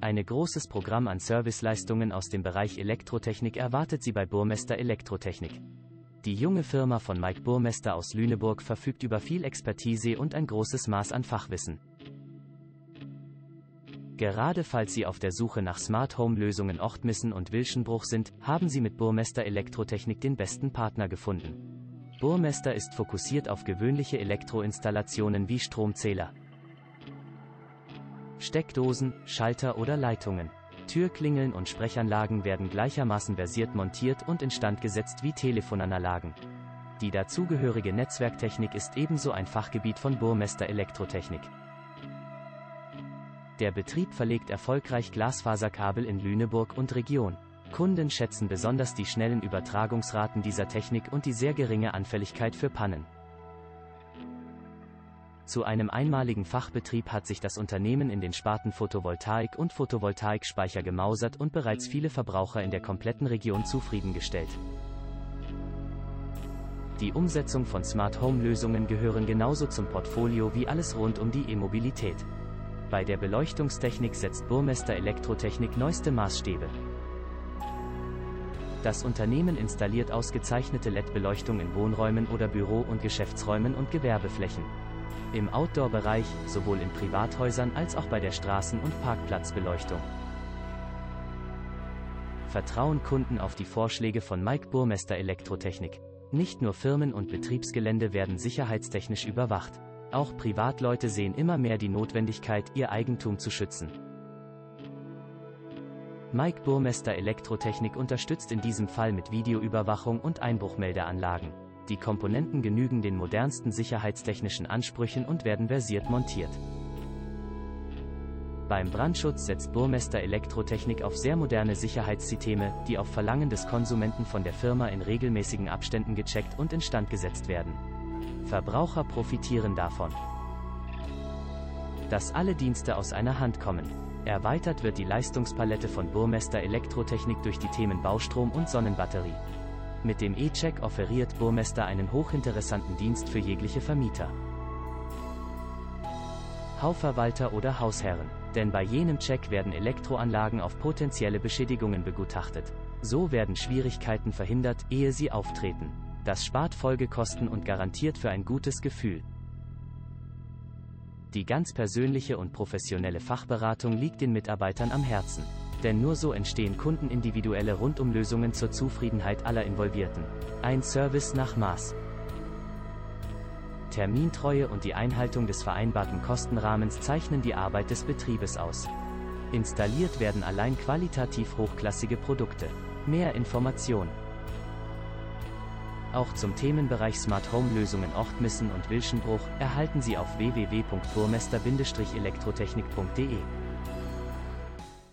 Ein großes Programm an Serviceleistungen aus dem Bereich Elektrotechnik erwartet Sie bei Burmester Elektrotechnik. Die junge Firma von Mike Burmester aus Lüneburg verfügt über viel Expertise und ein großes Maß an Fachwissen. Gerade falls Sie auf der Suche nach Smart Home Lösungen Ochtmissen und Wilschenbruch sind, haben Sie mit Burmester Elektrotechnik den besten Partner gefunden. Burmester ist fokussiert auf gewöhnliche Elektroinstallationen wie Stromzähler, Steckdosen, Schalter oder Leitungen. Türklingeln und Sprechanlagen werden gleichermaßen versiert montiert und instand gesetzt wie Telefonanlagen. Die dazugehörige Netzwerktechnik ist ebenso ein Fachgebiet von Burmester Elektrotechnik. Der Betrieb verlegt erfolgreich Glasfaserkabel in Lüneburg und Region. Kunden schätzen besonders die schnellen Übertragungsraten dieser Technik und die sehr geringe Anfälligkeit für Pannen. Zu einem einmaligen Fachbetrieb hat sich das Unternehmen in den Sparten Photovoltaik und Photovoltaikspeicher gemausert und bereits viele Verbraucher in der kompletten Region zufriedengestellt. Die Umsetzung von Smart Home Lösungen gehören genauso zum Portfolio wie alles rund um die E-Mobilität. Bei der Beleuchtungstechnik setzt Burmester Elektrotechnik neueste Maßstäbe. Das Unternehmen installiert ausgezeichnete LED-Beleuchtung in Wohnräumen oder Büro- und Geschäftsräumen und Gewerbeflächen. Im Outdoor-Bereich, sowohl in Privathäusern als auch bei der Straßen- und Parkplatzbeleuchtung. Vertrauen Kunden auf die Vorschläge von Mike Burmester Elektrotechnik. Nicht nur Firmen und Betriebsgelände werden sicherheitstechnisch überwacht. Auch Privatleute sehen immer mehr die Notwendigkeit, ihr Eigentum zu schützen. Mike Burmester Elektrotechnik unterstützt in diesem Fall mit Videoüberwachung und Einbruchmeldeanlagen. Die Komponenten genügen den modernsten sicherheitstechnischen Ansprüchen und werden versiert montiert. Beim Brandschutz setzt Burmester Elektrotechnik auf sehr moderne Sicherheitssysteme, die auf Verlangen des Konsumenten von der Firma in regelmäßigen Abständen gecheckt und instand gesetzt werden. Verbraucher profitieren davon. Dass alle Dienste aus einer Hand kommen. Erweitert wird die Leistungspalette von Burmester Elektrotechnik durch die Themen Baustrom und Sonnenbatterie. Mit dem E-Check offeriert Burmester einen hochinteressanten Dienst für jegliche Vermieter. Hausverwalter oder Hausherren. Denn bei jenem Check werden Elektroanlagen auf potenzielle Beschädigungen begutachtet. So werden Schwierigkeiten verhindert, ehe sie auftreten. Das spart Folgekosten und garantiert für ein gutes Gefühl. Die ganz persönliche und professionelle Fachberatung liegt den Mitarbeitern am Herzen. Denn nur so entstehen kundenindividuelle Rundumlösungen zur Zufriedenheit aller Involvierten. Ein Service nach Maß. Termintreue und die Einhaltung des vereinbarten Kostenrahmens zeichnen die Arbeit des Betriebes aus. Installiert werden allein qualitativ hochklassige Produkte. Mehr Informationen auch zum Themenbereich Smart Home Lösungen Ochtmissen und Wilschenbruch erhalten Sie auf www.burmester-elektrotechnik.de.